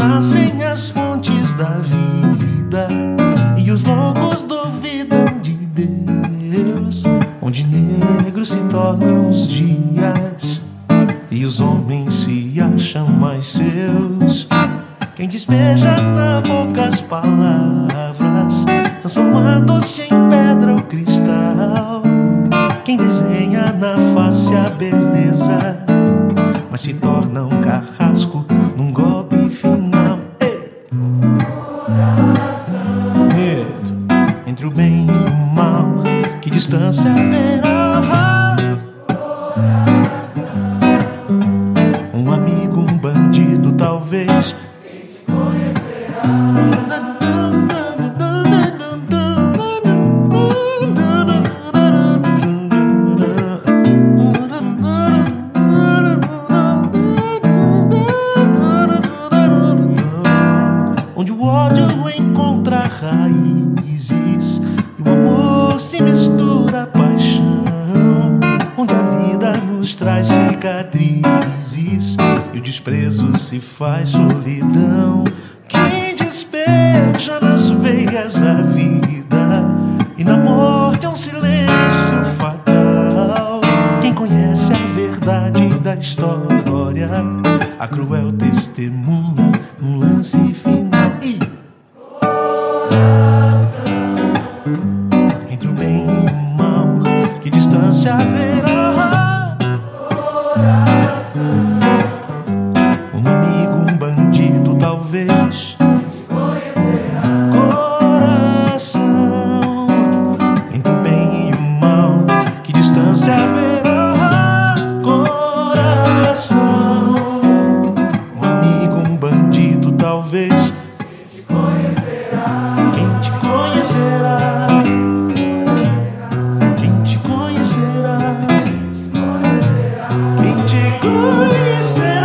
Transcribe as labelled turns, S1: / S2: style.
S1: nascem as fontes da vida e os loucos duvidam de Deus, onde negros se tornam os dias e os homens se acham mais seus. Quem despeja na boca as palavras, transformando-se em pedra ou cristal. Quem desenha na face a beleza, mas se torna um carrasco distância haverá? Um amigo, um bandido, talvez. Onde o ódio encontra raízes e o amor se mistura paixão. Onde a vida nos traz cicatrizes e o desprezo se faz solidão. Quem despeja nas veias a vida e na morte é um silêncio fatal. Quem conhece a verdade da história, a cruel testemunha sabe said